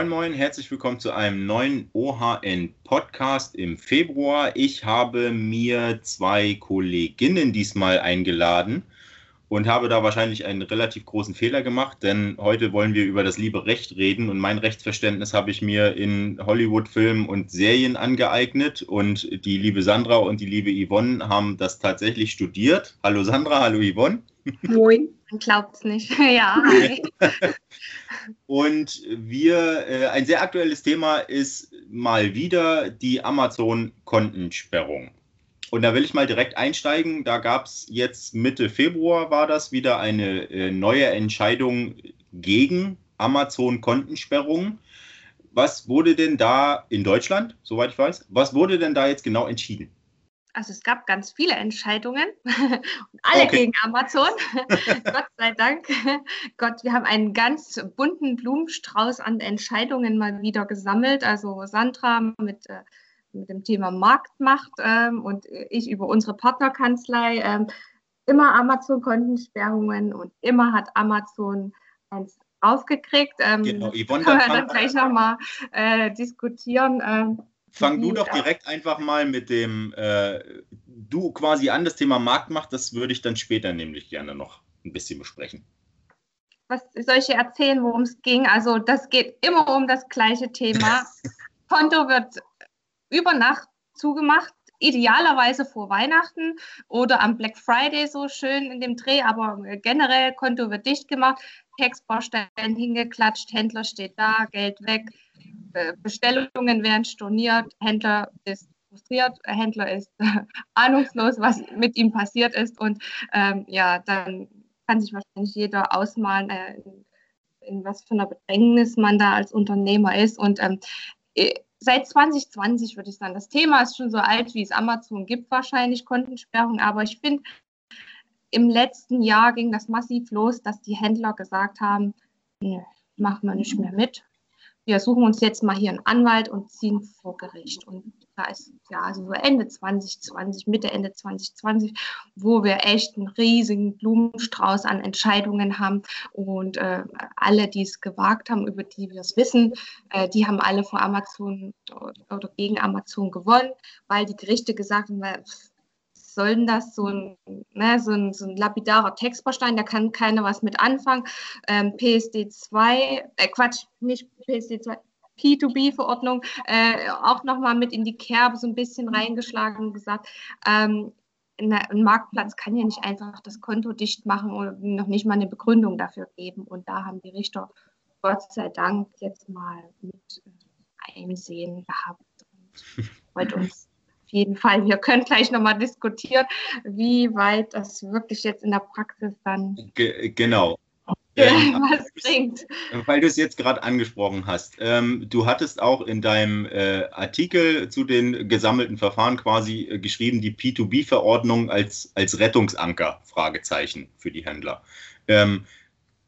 Moin Moin, herzlich willkommen zu einem neuen OHN Podcast im Februar. Ich habe mir zwei Kolleginnen diesmal eingeladen und habe da wahrscheinlich einen relativ großen Fehler gemacht, denn heute wollen wir über das liebe Recht reden und mein Rechtsverständnis habe ich mir in Hollywood-Filmen und Serien angeeignet und die liebe Sandra und die liebe Yvonne haben das tatsächlich studiert. Hallo Sandra, hallo Yvonne. Moin, man es nicht. ja. Und wir, äh, ein sehr aktuelles Thema ist mal wieder die Amazon-Kontensperrung. Und da will ich mal direkt einsteigen. Da gab es jetzt Mitte Februar war das wieder eine äh, neue Entscheidung gegen Amazon-Kontensperrung. Was wurde denn da in Deutschland, soweit ich weiß, was wurde denn da jetzt genau entschieden? Also es gab ganz viele Entscheidungen alle okay. gegen Amazon. Gott sei Dank. Gott, wir haben einen ganz bunten Blumenstrauß an Entscheidungen mal wieder gesammelt. Also Sandra mit äh, mit dem Thema Marktmacht ähm, und ich über unsere Partnerkanzlei. Ähm, immer Amazon-Kontensperrungen und immer hat Amazon eins aufgekriegt. Ähm, genau, Yvonne, können wir dann gleich nochmal äh, diskutieren. Ähm, fang du doch direkt einfach mal mit dem, äh, du quasi an, das Thema Marktmacht, das würde ich dann später nämlich gerne noch ein bisschen besprechen. Was soll ich erzählen, worum es ging? Also das geht immer um das gleiche Thema. Konto wird über Nacht zugemacht, idealerweise vor Weihnachten oder am Black Friday so schön in dem Dreh, aber generell Konto wird dicht gemacht, Textbaustellen hingeklatscht, Händler steht da, Geld weg, äh, Bestellungen werden storniert, Händler ist frustriert, Händler ist ahnungslos, was mit ihm passiert ist und ähm, ja, dann kann sich wahrscheinlich jeder ausmalen, äh, in, in, was für einer Bedrängnis man da als Unternehmer ist und ähm, seit 2020 würde ich sagen. Das Thema ist schon so alt, wie es Amazon gibt, wahrscheinlich Kontensperrung. Aber ich finde, im letzten Jahr ging das massiv los, dass die Händler gesagt haben, machen wir nicht mehr mit wir suchen uns jetzt mal hier einen Anwalt und ziehen vor Gericht. Und da ist ja also so Ende 2020, Mitte, Ende 2020, wo wir echt einen riesigen Blumenstrauß an Entscheidungen haben. Und äh, alle, die es gewagt haben, über die wir es wissen, äh, die haben alle vor Amazon oder gegen Amazon gewonnen, weil die Gerichte gesagt haben, soll denn das so ein, ne, so ein, so ein lapidarer Textbaustein, da kann keiner was mit anfangen. Ähm, PSD 2, äh, Quatsch, nicht PSD 2, P2B-Verordnung äh, auch nochmal mit in die Kerbe so ein bisschen reingeschlagen und gesagt, ähm, ein Marktplatz kann ja nicht einfach das Konto dicht machen und noch nicht mal eine Begründung dafür geben. Und da haben die Richter Gott sei Dank jetzt mal mit äh, Einsehen gehabt und wollte uns jeden Fall. Wir können gleich nochmal diskutieren, wie weit das wirklich jetzt in der Praxis dann. Ge genau. Ähm, was bringt. Weil du es jetzt gerade angesprochen hast. Ähm, du hattest auch in deinem äh, Artikel zu den gesammelten Verfahren quasi äh, geschrieben, die P2B-Verordnung als, als Rettungsanker, Fragezeichen für die Händler. Ähm,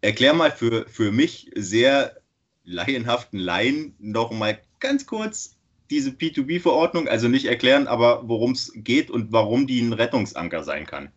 erklär mal für, für mich sehr laienhaften Laien noch mal ganz kurz, diese P2B-Verordnung, also nicht erklären, aber worum es geht und warum die ein Rettungsanker sein kann.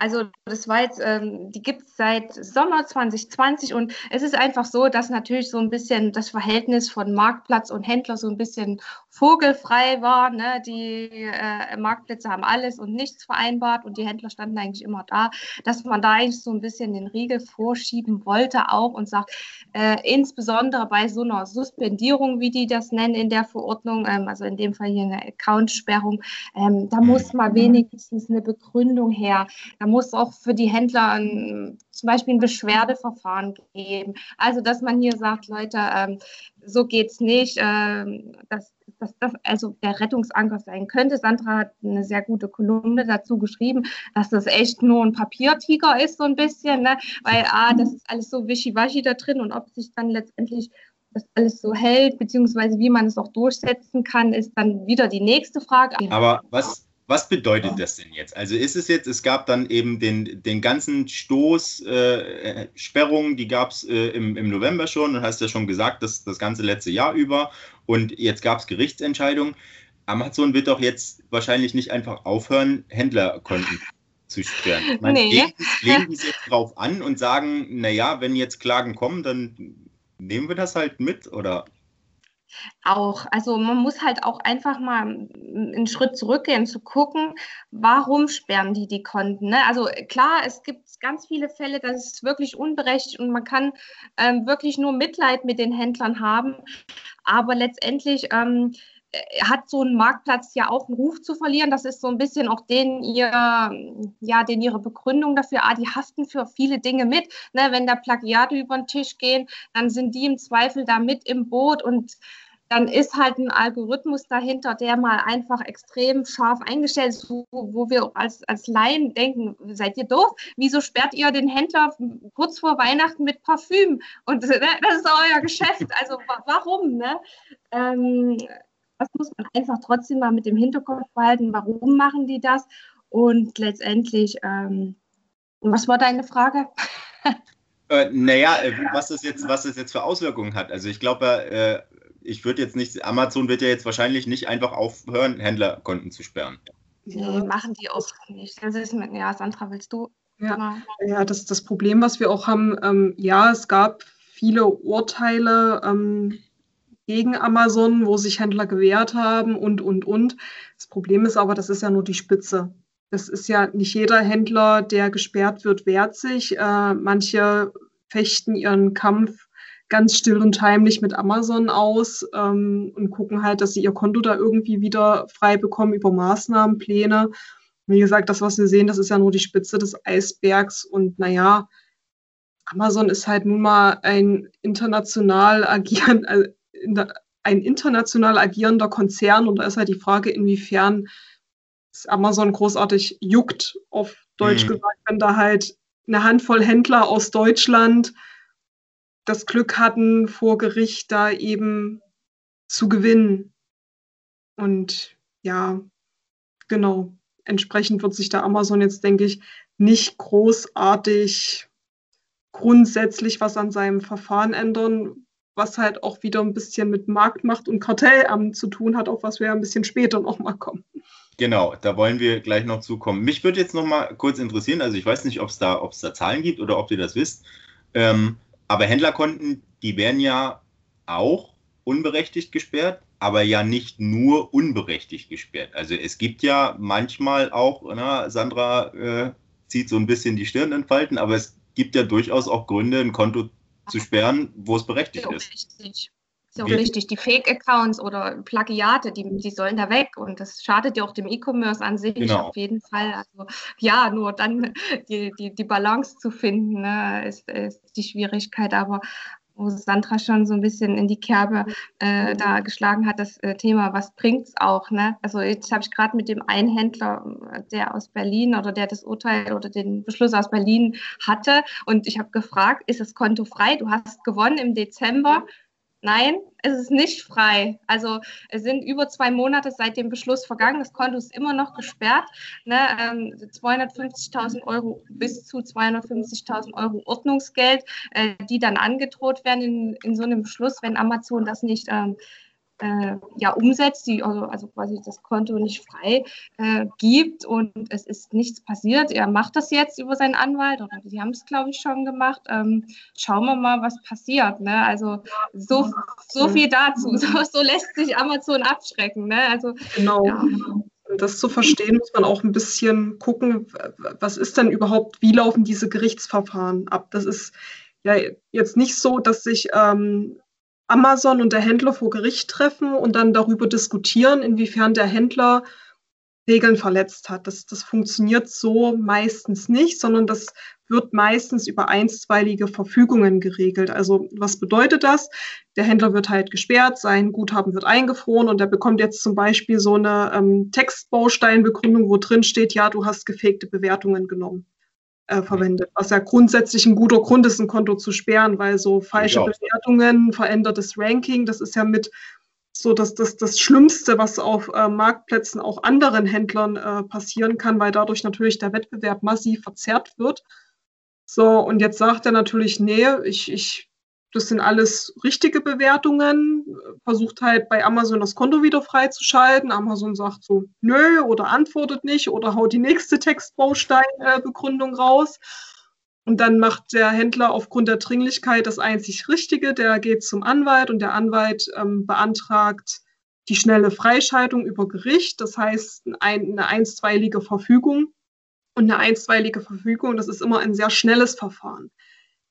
Also das war jetzt, ähm, die gibt es seit Sommer 2020 und es ist einfach so, dass natürlich so ein bisschen das Verhältnis von Marktplatz und Händler so ein bisschen vogelfrei war. Ne? Die äh, Marktplätze haben alles und nichts vereinbart und die Händler standen eigentlich immer da, dass man da eigentlich so ein bisschen den Riegel vorschieben wollte auch und sagt, äh, insbesondere bei so einer Suspendierung, wie die das nennen in der Verordnung, ähm, also in dem Fall hier eine Accountsperrung, ähm, da muss mal wenigstens eine Begründung her. Da muss auch für die Händler ein, zum Beispiel ein Beschwerdeverfahren geben. Also, dass man hier sagt, Leute, ähm, so geht es nicht, ähm, dass, dass das also der Rettungsanker sein könnte. Sandra hat eine sehr gute Kolumne dazu geschrieben, dass das echt nur ein Papiertiger ist, so ein bisschen, ne? weil ah, das ist alles so wischiwaschi da drin und ob sich dann letztendlich das alles so hält, beziehungsweise wie man es auch durchsetzen kann, ist dann wieder die nächste Frage. Aber was, was bedeutet das denn jetzt? Also ist es jetzt, es gab dann eben den, den ganzen Stoß, äh, Sperrungen, die gab es äh, im, im November schon, und hast ja schon gesagt, das, das ganze letzte Jahr über. Und jetzt gab es Gerichtsentscheidungen. Amazon wird doch jetzt wahrscheinlich nicht einfach aufhören, Händlerkonten zu sperren. Ich meine, nee. legen, legen die es jetzt drauf an und sagen, naja, wenn jetzt Klagen kommen, dann nehmen wir das halt mit oder? Auch. Also man muss halt auch einfach mal einen Schritt zurückgehen, zu gucken, warum sperren die die Konten. Ne? Also klar, es gibt ganz viele Fälle, das ist wirklich unberechtigt und man kann ähm, wirklich nur Mitleid mit den Händlern haben. Aber letztendlich ähm, äh, hat so ein Marktplatz ja auch einen Ruf zu verlieren. Das ist so ein bisschen auch den ihr, ja, den ihre Begründung dafür. Ah, die haften für viele Dinge mit. Ne, wenn da Plagiate über den Tisch gehen, dann sind die im Zweifel da mit im Boot und dann ist halt ein Algorithmus dahinter, der mal einfach extrem scharf eingestellt ist, wo, wo wir als, als Laien denken, seid ihr doof? Wieso sperrt ihr den Händler kurz vor Weihnachten mit Parfüm? Und ne, das ist euer Geschäft. Also warum? Ne? Ähm, das muss man einfach trotzdem mal mit dem Hinterkopf behalten, warum machen die das? Und letztendlich, ähm, was war deine Frage? Äh, naja, äh, was das, jetzt, was das jetzt für Auswirkungen hat. Also ich glaube, äh, ich würde jetzt nicht, Amazon wird ja jetzt wahrscheinlich nicht einfach aufhören, Händlerkonten zu sperren. Nee, machen die auch nicht. Das ist mit, ja, Sandra, willst du? Ja, ja das ist das Problem, was wir auch haben. Ähm, ja, es gab viele Urteile, ähm, gegen Amazon, wo sich Händler gewehrt haben und, und, und. Das Problem ist aber, das ist ja nur die Spitze. Das ist ja nicht jeder Händler, der gesperrt wird, wehrt sich. Äh, manche fechten ihren Kampf ganz still und heimlich mit Amazon aus ähm, und gucken halt, dass sie ihr Konto da irgendwie wieder frei bekommen über Maßnahmen, Pläne. Wie gesagt, das, was wir sehen, das ist ja nur die Spitze des Eisbergs. Und naja, Amazon ist halt nun mal ein international agierend, ein international agierender Konzern und da ist halt die Frage, inwiefern es Amazon großartig juckt, auf Deutsch mhm. gesagt, wenn da halt eine Handvoll Händler aus Deutschland das Glück hatten, vor Gericht da eben zu gewinnen. Und ja, genau, entsprechend wird sich da Amazon jetzt, denke ich, nicht großartig grundsätzlich was an seinem Verfahren ändern, was halt auch wieder ein bisschen mit Marktmacht und Kartellamt zu tun hat, auf was wir ein bisschen später nochmal kommen. Genau, da wollen wir gleich noch zukommen. Mich würde jetzt noch mal kurz interessieren, also ich weiß nicht, ob es da, da Zahlen gibt oder ob ihr das wisst, ähm, aber Händlerkonten, die werden ja auch unberechtigt gesperrt, aber ja nicht nur unberechtigt gesperrt. Also es gibt ja manchmal auch, na, Sandra äh, zieht so ein bisschen die Stirn in Falten, aber es gibt ja durchaus auch Gründe, ein Konto zu sperren, wo es berechtigt ist. Richtig. Ist auch richtig. Die Fake-Accounts oder Plagiate, die, die sollen da weg. Und das schadet ja auch dem E-Commerce an sich genau. auf jeden Fall. Also ja, nur dann die, die, die Balance zu finden, ne, ist, ist die Schwierigkeit. Aber wo Sandra schon so ein bisschen in die Kerbe äh, da geschlagen hat, das äh, Thema, was bringt es auch? Ne? Also jetzt habe ich gerade mit dem einen Händler, der aus Berlin oder der das Urteil oder den Beschluss aus Berlin hatte und ich habe gefragt, ist das Konto frei? Du hast gewonnen im Dezember. Nein, es ist nicht frei. Also es sind über zwei Monate seit dem Beschluss vergangen. Das Konto ist immer noch gesperrt. Ne? Ähm, 250.000 Euro bis zu 250.000 Euro Ordnungsgeld, äh, die dann angedroht werden in, in so einem Beschluss, wenn Amazon das nicht ähm, äh, ja, umsetzt, die also, also quasi das Konto nicht frei äh, gibt und es ist nichts passiert. Er macht das jetzt über seinen Anwalt oder die haben es, glaube ich, schon gemacht. Ähm, schauen wir mal, was passiert. Ne? Also so, so viel dazu. So, so lässt sich Amazon abschrecken. Ne? Also, genau. Ja. Um das zu verstehen, muss man auch ein bisschen gucken, was ist denn überhaupt, wie laufen diese Gerichtsverfahren ab? Das ist ja jetzt nicht so, dass sich ähm, Amazon und der Händler vor Gericht treffen und dann darüber diskutieren, inwiefern der Händler Regeln verletzt hat. Das, das funktioniert so meistens nicht, sondern das wird meistens über einstweilige Verfügungen geregelt. Also was bedeutet das? Der Händler wird halt gesperrt, sein Guthaben wird eingefroren und er bekommt jetzt zum Beispiel so eine ähm, Textbausteinbegründung, wo drin steht, ja, du hast gefakte Bewertungen genommen äh, verwendet, was ja grundsätzlich ein guter Grund ist, ein Konto zu sperren, weil so falsche Bewertungen, verändertes Ranking, das ist ja mit so dass das, das Schlimmste, was auf äh, Marktplätzen auch anderen Händlern äh, passieren kann, weil dadurch natürlich der Wettbewerb massiv verzerrt wird. So, und jetzt sagt er natürlich, nee, ich, ich das sind alles richtige Bewertungen. Versucht halt bei Amazon das Konto wieder freizuschalten. Amazon sagt so, nö, oder antwortet nicht oder haut die nächste Textbausteinbegründung raus. Und dann macht der Händler aufgrund der Dringlichkeit das einzig Richtige. Der geht zum Anwalt und der Anwalt ähm, beantragt die schnelle Freischaltung über Gericht. Das heißt ein, eine einstweilige Verfügung. Und eine einstweilige Verfügung, das ist immer ein sehr schnelles Verfahren.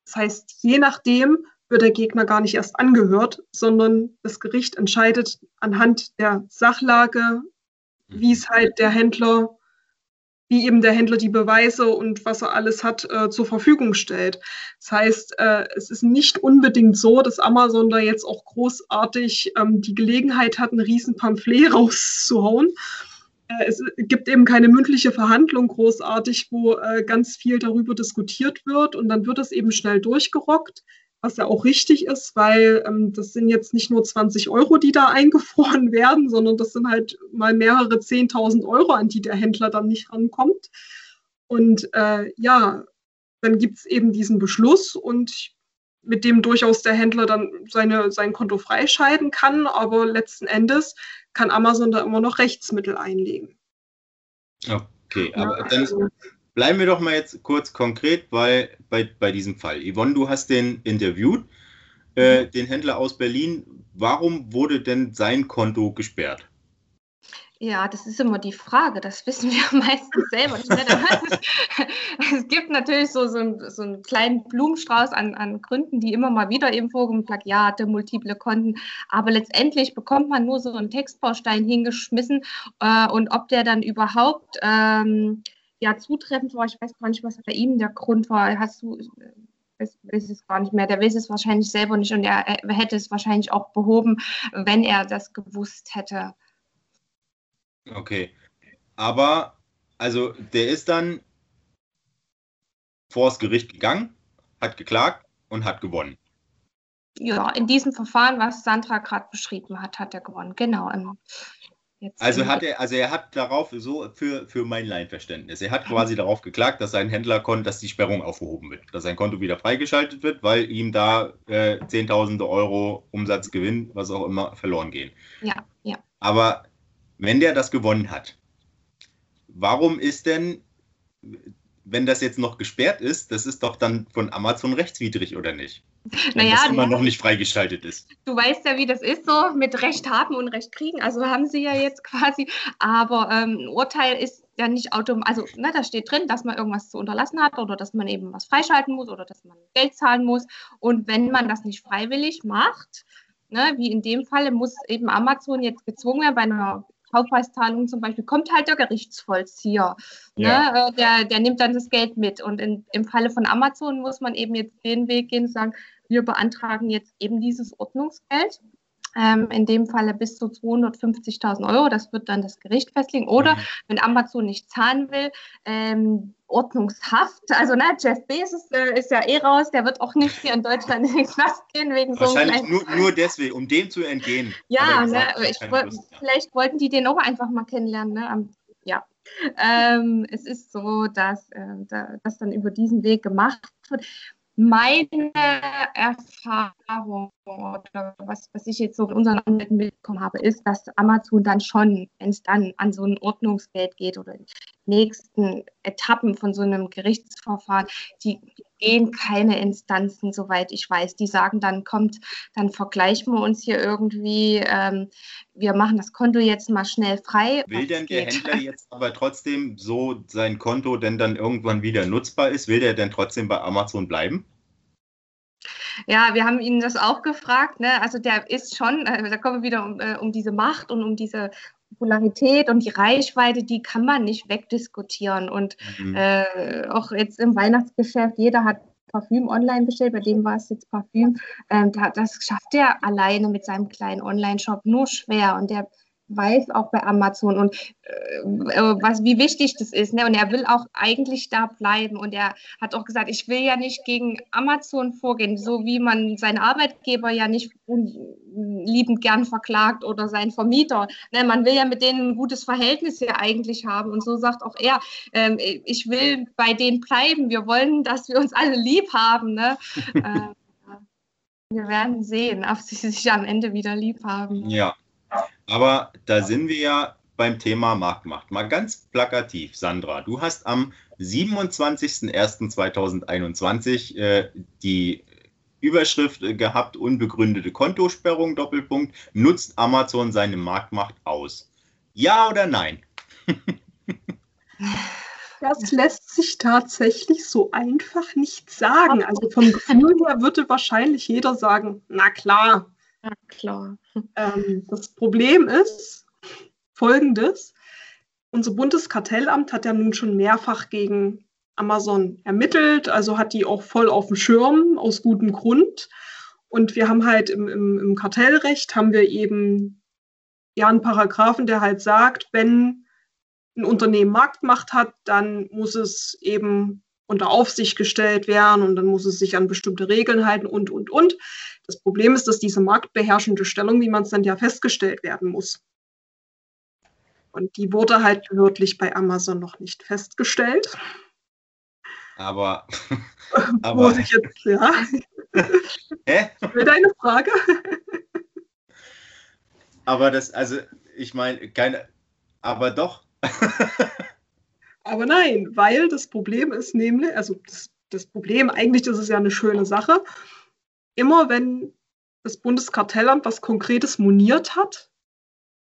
Das heißt, je nachdem wird der Gegner gar nicht erst angehört, sondern das Gericht entscheidet anhand der Sachlage, wie es halt der Händler wie eben der Händler die Beweise und was er alles hat äh, zur Verfügung stellt. Das heißt, äh, es ist nicht unbedingt so, dass Amazon da jetzt auch großartig ähm, die Gelegenheit hat, ein riesen Pamphlet rauszuhauen. Äh, es gibt eben keine mündliche Verhandlung großartig, wo äh, ganz viel darüber diskutiert wird und dann wird es eben schnell durchgerockt was ja auch richtig ist, weil ähm, das sind jetzt nicht nur 20 Euro, die da eingefroren werden, sondern das sind halt mal mehrere 10.000 Euro, an die der Händler dann nicht rankommt. Und äh, ja, dann gibt es eben diesen Beschluss und mit dem durchaus der Händler dann seine, sein Konto freischalten kann, aber letzten Endes kann Amazon da immer noch Rechtsmittel einlegen. Okay, aber dann, also bleiben wir doch mal jetzt kurz konkret weil bei, bei diesem Fall. Yvonne, du hast den interviewt, äh, mhm. den Händler aus Berlin. Warum wurde denn sein Konto gesperrt? Ja, das ist immer die Frage. Das wissen wir meistens selber nicht. es gibt natürlich so, so, einen, so einen kleinen Blumenstrauß an, an Gründen, die immer mal wieder eben vorkommen, Plagiate, multiple Konten. Aber letztendlich bekommt man nur so einen Textbaustein hingeschmissen äh, und ob der dann überhaupt ähm, ja zutreffend war. Ich weiß gar nicht, was bei ihm der Grund war. Hast du, ich weiß es gar nicht mehr. Der weiß es wahrscheinlich selber nicht und er, er hätte es wahrscheinlich auch behoben, wenn er das gewusst hätte. Okay. Aber, also, der ist dann vors Gericht gegangen, hat geklagt und hat gewonnen. Ja, in diesem Verfahren, was Sandra gerade beschrieben hat, hat er gewonnen. Genau. Im Jetzt also hat er, also er hat darauf, so für, für mein Laienverständnis, er hat quasi darauf geklagt, dass sein Händler konnte, dass die Sperrung aufgehoben wird, dass sein Konto wieder freigeschaltet wird, weil ihm da äh, Zehntausende Euro Umsatzgewinn, was auch immer, verloren gehen. Ja, ja. Aber wenn der das gewonnen hat, warum ist denn, wenn das jetzt noch gesperrt ist, das ist doch dann von Amazon rechtswidrig, oder nicht? Wenn naja, das immer noch nicht freigeschaltet ist. Du weißt ja, wie das ist so mit Recht haben und Recht kriegen. Also haben sie ja jetzt quasi. Aber ähm, ein Urteil ist ja nicht automatisch. Also ne, da steht drin, dass man irgendwas zu unterlassen hat oder dass man eben was freischalten muss oder dass man Geld zahlen muss. Und wenn man das nicht freiwillig macht, ne, wie in dem Falle, muss eben Amazon jetzt gezwungen werden, bei einer Kaufpreiszahlung zum Beispiel, kommt halt der Gerichtsvollzieher. Ne? Ja. Ne? Der, der nimmt dann das Geld mit. Und in, im Falle von Amazon muss man eben jetzt den Weg gehen und sagen, wir beantragen jetzt eben dieses Ordnungsgeld. Ähm, in dem Falle bis zu 250.000 Euro. Das wird dann das Gericht festlegen. Oder mhm. wenn Amazon nicht zahlen will, ähm, Ordnungshaft. Also ne, Jeff Bezos äh, ist ja eh raus. Der wird auch nicht hier in Deutschland in den Knast gehen wegen Wahrscheinlich so nur, nur deswegen, um dem zu entgehen. Ja, ne, ich, vielleicht wollten die den auch einfach mal kennenlernen. Ne? Ja. Ähm, es ist so, dass äh, das dann über diesen Weg gemacht wird meine Erfahrung oder was, was ich jetzt so von unseren Anwälten mitbekommen habe, ist, dass Amazon dann schon, wenn es dann an so ein Ordnungsgeld geht oder die nächsten Etappen von so einem Gerichtsverfahren, die gehen keine Instanzen, soweit ich weiß. Die sagen dann, kommt, dann vergleichen wir uns hier irgendwie, ähm, wir machen das Konto jetzt mal schnell frei. Will denn der Händler jetzt aber trotzdem so sein Konto denn dann irgendwann wieder nutzbar ist, will der denn trotzdem bei Amazon bleiben? Ja, wir haben ihn das auch gefragt. Ne? Also der ist schon, äh, da kommen wir wieder um, äh, um diese Macht und um diese Popularität und die Reichweite, die kann man nicht wegdiskutieren. Und mhm. äh, auch jetzt im Weihnachtsgeschäft, jeder hat Parfüm online bestellt, bei dem war es jetzt Parfüm. Ähm, das schafft er alleine mit seinem kleinen Online-Shop nur schwer. Und der weiß auch bei Amazon und äh, was, wie wichtig das ist. Ne? Und er will auch eigentlich da bleiben. Und er hat auch gesagt, ich will ja nicht gegen Amazon vorgehen, so wie man seinen Arbeitgeber ja nicht liebend gern verklagt oder seinen Vermieter. Ne? Man will ja mit denen ein gutes Verhältnis ja eigentlich haben. Und so sagt auch er, ähm, ich will bei denen bleiben. Wir wollen, dass wir uns alle lieb haben. Ne? äh, wir werden sehen, ob sie sich am Ende wieder lieb haben. Ja. Aber da sind wir ja beim Thema Marktmacht. Mal ganz plakativ, Sandra. Du hast am 27.01.2021 äh, die Überschrift gehabt, unbegründete Kontosperrung, Doppelpunkt, nutzt Amazon seine Marktmacht aus? Ja oder nein? Das lässt sich tatsächlich so einfach nicht sagen. Also vom Gefühl her würde wahrscheinlich jeder sagen, na klar. Na klar. Ähm, das Problem ist folgendes. Unser Bundeskartellamt hat ja nun schon mehrfach gegen Amazon ermittelt, also hat die auch voll auf dem Schirm, aus gutem Grund. Und wir haben halt im, im, im Kartellrecht haben wir eben ja einen Paragraphen, der halt sagt, wenn ein Unternehmen Marktmacht hat, dann muss es eben unter Aufsicht gestellt werden und dann muss es sich an bestimmte Regeln halten und, und, und. Das Problem ist, dass diese marktbeherrschende Stellung, wie man es dann ja festgestellt werden muss. Und die wurde halt behördlich bei Amazon noch nicht festgestellt. Aber. aber Muss ich jetzt, ja. Hä? Für deine Frage. aber das, also, ich meine, keine. Aber doch. aber nein, weil das Problem ist nämlich, also das, das Problem, eigentlich ist es ja eine schöne Sache. Immer wenn das Bundeskartellamt was Konkretes moniert hat,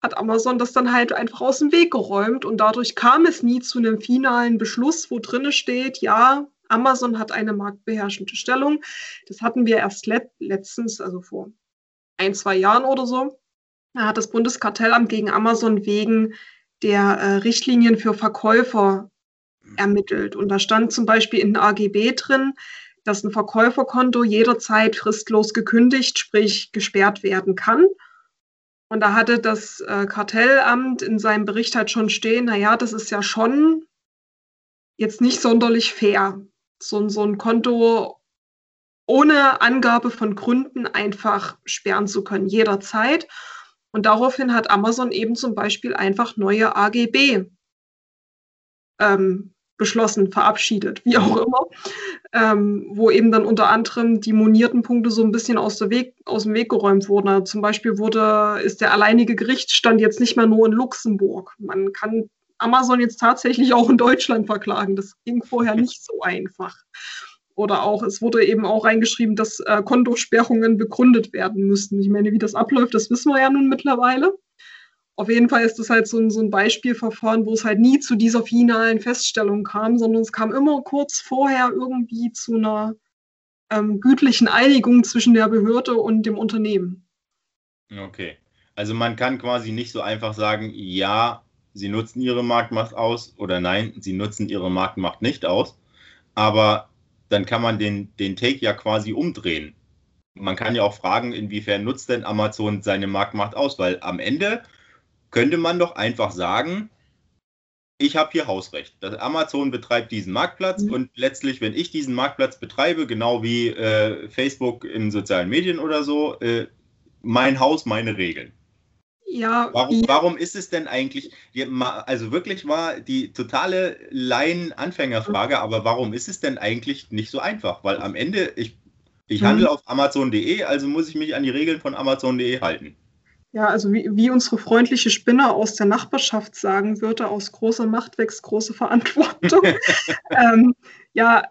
hat Amazon das dann halt einfach aus dem Weg geräumt und dadurch kam es nie zu einem finalen Beschluss, wo drinne steht, ja, Amazon hat eine marktbeherrschende Stellung. Das hatten wir erst let letztens, also vor ein, zwei Jahren oder so. Da hat das Bundeskartellamt gegen Amazon wegen der äh, Richtlinien für Verkäufer ermittelt. Und da stand zum Beispiel in AGB drin, dass ein Verkäuferkonto jederzeit fristlos gekündigt, sprich gesperrt werden kann. Und da hatte das äh, Kartellamt in seinem Bericht halt schon stehen, naja, das ist ja schon jetzt nicht sonderlich fair, so, so ein Konto ohne Angabe von Gründen einfach sperren zu können, jederzeit. Und daraufhin hat Amazon eben zum Beispiel einfach neue AGB ähm, beschlossen, verabschiedet, wie auch immer, ähm, wo eben dann unter anderem die monierten Punkte so ein bisschen aus, Weg, aus dem Weg geräumt wurden. Also zum Beispiel wurde, ist der alleinige Gerichtsstand jetzt nicht mehr nur in Luxemburg. Man kann Amazon jetzt tatsächlich auch in Deutschland verklagen. Das ging vorher nicht so einfach. Oder auch, es wurde eben auch reingeschrieben, dass äh, Kontosperrungen begründet werden müssten. Ich meine, wie das abläuft, das wissen wir ja nun mittlerweile. Auf jeden Fall ist das halt so ein, so ein Beispielverfahren, wo es halt nie zu dieser finalen Feststellung kam, sondern es kam immer kurz vorher irgendwie zu einer ähm, gütlichen Einigung zwischen der Behörde und dem Unternehmen. Okay. Also man kann quasi nicht so einfach sagen, ja, sie nutzen ihre Marktmacht aus oder nein, sie nutzen ihre Marktmacht nicht aus. Aber dann kann man den, den Take ja quasi umdrehen. Man kann ja auch fragen, inwiefern nutzt denn Amazon seine Marktmacht aus? Weil am Ende könnte man doch einfach sagen, ich habe hier Hausrecht. Das Amazon betreibt diesen Marktplatz mhm. und letztlich, wenn ich diesen Marktplatz betreibe, genau wie äh, Facebook in sozialen Medien oder so, äh, mein Haus, meine Regeln. Ja, warum, warum ist es denn eigentlich, also wirklich war die totale Laien-Anfängerfrage, aber warum ist es denn eigentlich nicht so einfach? Weil am Ende, ich, ich mhm. handle auf Amazon.de, also muss ich mich an die Regeln von Amazon.de halten. Ja, also wie, wie unsere freundliche Spinne aus der Nachbarschaft sagen würde, aus großer Macht wächst große Verantwortung. ähm, ja,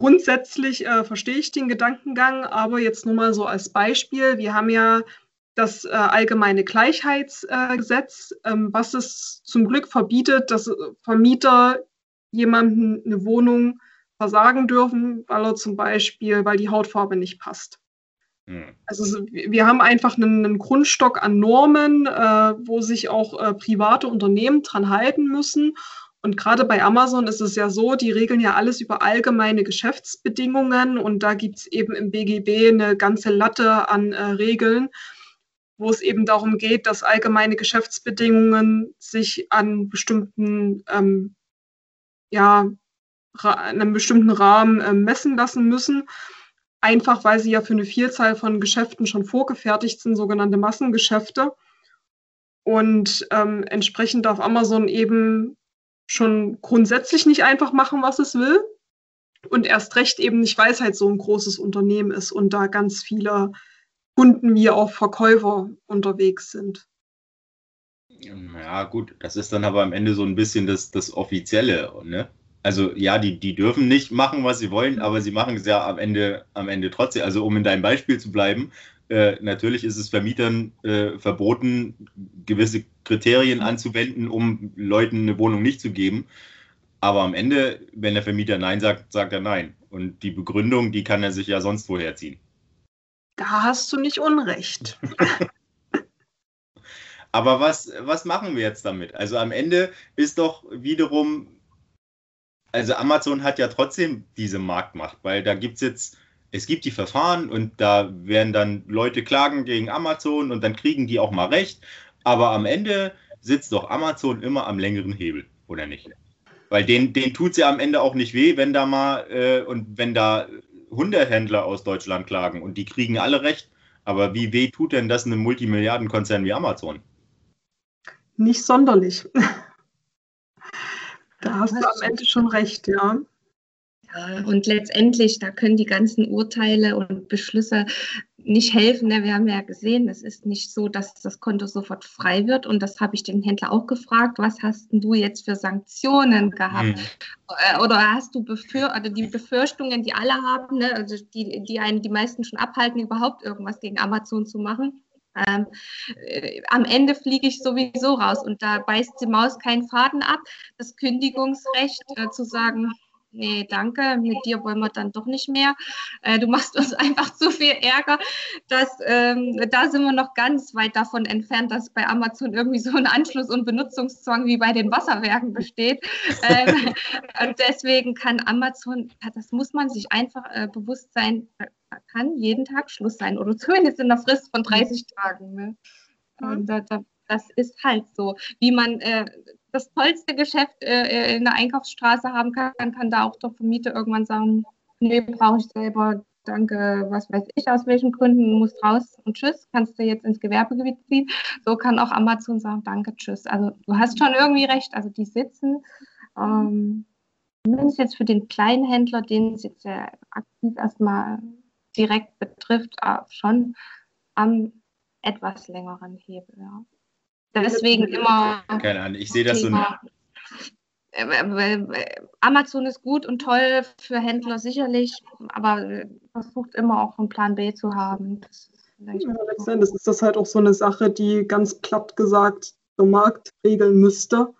grundsätzlich äh, verstehe ich den Gedankengang, aber jetzt nur mal so als Beispiel. Wir haben ja das äh, allgemeine Gleichheitsgesetz, äh, ähm, was es zum Glück verbietet, dass Vermieter jemanden eine Wohnung versagen dürfen, weil er zum Beispiel, weil die Hautfarbe nicht passt. Hm. Also wir haben einfach einen, einen Grundstock an Normen, äh, wo sich auch äh, private Unternehmen dran halten müssen. Und gerade bei Amazon ist es ja so, die regeln ja alles über allgemeine Geschäftsbedingungen und da gibt es eben im BGB eine ganze Latte an äh, Regeln wo es eben darum geht, dass allgemeine Geschäftsbedingungen sich an bestimmten, ähm, ja, in einem bestimmten Rahmen äh, messen lassen müssen. Einfach weil sie ja für eine Vielzahl von Geschäften schon vorgefertigt sind, sogenannte Massengeschäfte. Und ähm, entsprechend darf Amazon eben schon grundsätzlich nicht einfach machen, was es will. Und erst recht eben nicht, weil es halt so ein großes Unternehmen ist und da ganz viele Kunden wie auch Verkäufer unterwegs sind. Ja, gut, das ist dann aber am Ende so ein bisschen das, das Offizielle, ne? Also ja, die, die dürfen nicht machen, was sie wollen, aber sie machen es ja am Ende, am Ende trotzdem. Also um in deinem Beispiel zu bleiben, äh, natürlich ist es Vermietern äh, verboten, gewisse Kriterien anzuwenden, um Leuten eine Wohnung nicht zu geben. Aber am Ende, wenn der Vermieter Nein sagt, sagt er Nein. Und die Begründung, die kann er sich ja sonst woher ziehen. Da hast du nicht Unrecht. Aber was, was machen wir jetzt damit? Also am Ende ist doch wiederum, also Amazon hat ja trotzdem diese Marktmacht, weil da gibt es jetzt, es gibt die Verfahren und da werden dann Leute klagen gegen Amazon und dann kriegen die auch mal recht. Aber am Ende sitzt doch Amazon immer am längeren Hebel, oder nicht? Weil den, den tut es ja am Ende auch nicht weh, wenn da mal äh, und wenn da 100 Händler aus Deutschland klagen und die kriegen alle recht. Aber wie weh tut denn das einem Multimilliardenkonzern wie Amazon? Nicht sonderlich. da hast du am Ende schon recht, ja. Ja, und letztendlich, da können die ganzen Urteile und Beschlüsse nicht helfen. Ne? Wir haben ja gesehen, es ist nicht so, dass das Konto sofort frei wird. Und das habe ich den Händler auch gefragt. Was hast du jetzt für Sanktionen gehabt? Mhm. Oder hast du befür oder die Befürchtungen, die alle haben, ne? also die, die einen die meisten schon abhalten, überhaupt irgendwas gegen Amazon zu machen? Ähm, äh, am Ende fliege ich sowieso raus und da beißt die Maus keinen Faden ab. Das Kündigungsrecht äh, zu sagen, nee, danke, mit dir wollen wir dann doch nicht mehr. Äh, du machst uns einfach zu viel Ärger. Dass, ähm, da sind wir noch ganz weit davon entfernt, dass bei Amazon irgendwie so ein Anschluss- und Benutzungszwang wie bei den Wasserwerken besteht. Ähm, und deswegen kann Amazon, das muss man sich einfach äh, bewusst sein, kann jeden Tag Schluss sein oder zumindest in der Frist von 30 Tagen. Ne? Und da, da, das ist halt so. Wie man äh, das tollste Geschäft äh, in der Einkaufsstraße haben kann, kann da auch der Vermieter irgendwann sagen, nee, brauche ich selber, danke, was weiß ich, aus welchen Gründen, musst raus und tschüss, kannst du jetzt ins Gewerbegebiet ziehen. So kann auch Amazon sagen, danke, tschüss. Also du hast schon irgendwie recht, also die sitzen, ähm, zumindest jetzt für den kleinen Händler, den es jetzt ja aktiv erstmal direkt betrifft, äh, schon am etwas längeren Hebel. Ja. Deswegen immer. Keine Ahnung, ich sehe das so. Äh, äh, Amazon ist gut und toll für Händler sicherlich, aber versucht immer auch einen Plan B zu haben. Das ja, letztendlich ist das halt auch so eine Sache, die ganz platt gesagt der Markt regeln müsste.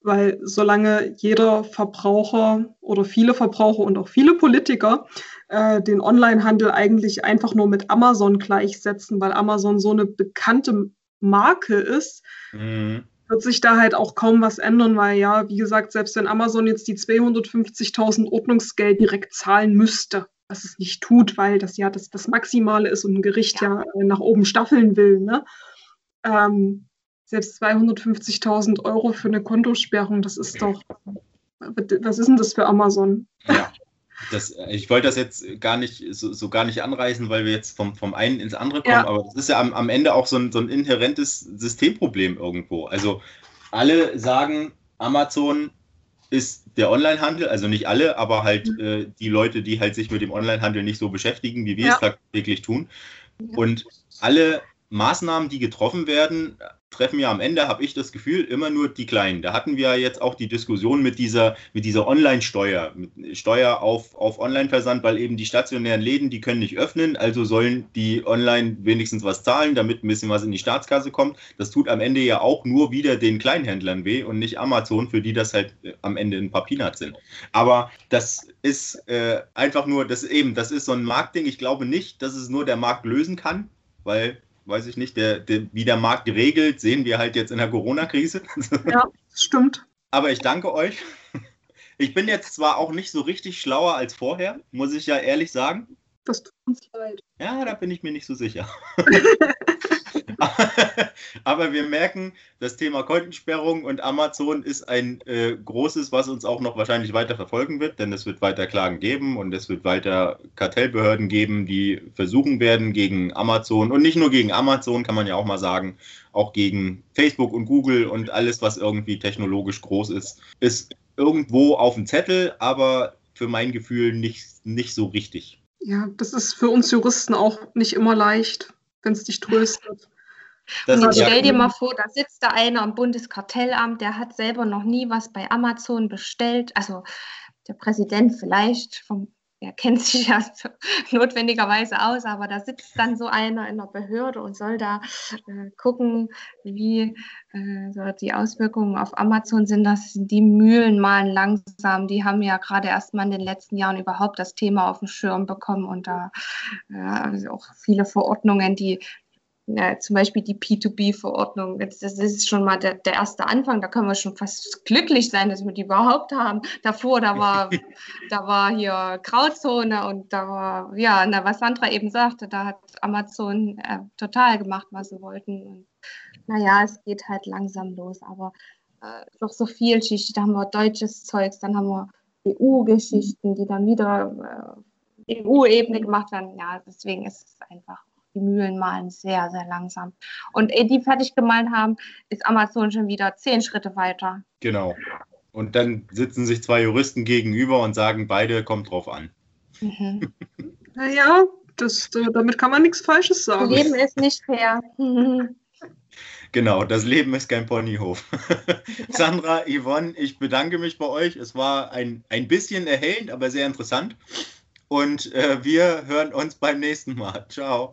Weil solange jeder Verbraucher oder viele Verbraucher und auch viele Politiker äh, den Onlinehandel eigentlich einfach nur mit Amazon gleichsetzen, weil Amazon so eine bekannte Marke ist, mhm. wird sich da halt auch kaum was ändern, weil ja, wie gesagt, selbst wenn Amazon jetzt die 250.000 Ordnungsgeld direkt zahlen müsste, was es nicht tut, weil das ja das, das Maximale ist und ein Gericht ja, ja nach oben staffeln will, ne? Ähm, selbst 250.000 Euro für eine Kontosperrung, das ist doch, was ist denn das für Amazon? Ja, das, ich wollte das jetzt gar nicht so, so, gar nicht anreißen, weil wir jetzt vom, vom einen ins andere kommen, ja. aber das ist ja am, am Ende auch so ein, so ein inhärentes Systemproblem irgendwo. Also alle sagen, Amazon ist der Onlinehandel, also nicht alle, aber halt mhm. äh, die Leute, die halt sich mit dem Onlinehandel nicht so beschäftigen, wie wir ja. es tagtäglich tun. Und alle Maßnahmen, die getroffen werden, treffen ja am Ende, habe ich das Gefühl, immer nur die Kleinen. Da hatten wir jetzt auch die Diskussion mit dieser, mit dieser Online-Steuer, Steuer auf, auf Online-Versand, weil eben die stationären Läden, die können nicht öffnen, also sollen die online wenigstens was zahlen, damit ein bisschen was in die Staatskasse kommt. Das tut am Ende ja auch nur wieder den Kleinhändlern weh und nicht Amazon, für die das halt äh, am Ende ein paar Peanuts sind. Aber das ist äh, einfach nur, das eben, das ist so ein Marktding. Ich glaube nicht, dass es nur der Markt lösen kann, weil weiß ich nicht, der, der, wie der Markt regelt, sehen wir halt jetzt in der Corona-Krise. Ja, das stimmt. Aber ich danke euch. Ich bin jetzt zwar auch nicht so richtig schlauer als vorher, muss ich ja ehrlich sagen. Das tut uns leid. Ja, da bin ich mir nicht so sicher. Aber wir merken, das Thema Kontensperrung und Amazon ist ein äh, großes, was uns auch noch wahrscheinlich weiter verfolgen wird, denn es wird weiter Klagen geben und es wird weiter Kartellbehörden geben, die versuchen werden gegen Amazon und nicht nur gegen Amazon, kann man ja auch mal sagen, auch gegen Facebook und Google und alles, was irgendwie technologisch groß ist, ist irgendwo auf dem Zettel, aber für mein Gefühl nicht, nicht so richtig. Ja, das ist für uns Juristen auch nicht immer leicht, wenn es dich tröstet. Das und stell dir mal vor, da sitzt da einer im Bundeskartellamt, der hat selber noch nie was bei Amazon bestellt. Also der Präsident vielleicht vom er kennt sich ja notwendigerweise aus, aber da sitzt dann so einer in der Behörde und soll da äh, gucken, wie äh, so die Auswirkungen auf Amazon sind. Das sind die Mühlen malen langsam. Die haben ja gerade erst mal in den letzten Jahren überhaupt das Thema auf den Schirm bekommen und da äh, also auch viele Verordnungen, die ja, zum Beispiel die P2B-Verordnung. Das ist schon mal der, der, erste Anfang. Da können wir schon fast glücklich sein, dass wir die überhaupt haben. Davor, da war, da war hier Grauzone und da war, ja, na, was Sandra eben sagte, da hat Amazon äh, total gemacht, was sie wollten. Und, naja, es geht halt langsam los, aber äh, doch so vielschichtig. Da haben wir deutsches Zeugs, dann haben wir EU-Geschichten, die dann wieder äh, EU-Ebene gemacht werden. Ja, deswegen ist es einfach die Mühlen malen sehr, sehr langsam. Und ehe die fertig gemahlen haben, ist Amazon schon wieder zehn Schritte weiter. Genau. Und dann sitzen sich zwei Juristen gegenüber und sagen, beide kommt drauf an. Mhm. naja, das, damit kann man nichts Falsches sagen. Das Leben ist nicht fair. Genau, das Leben ist kein Ponyhof. Sandra, Yvonne, ich bedanke mich bei euch. Es war ein, ein bisschen erhellend, aber sehr interessant. Und äh, wir hören uns beim nächsten Mal. Ciao.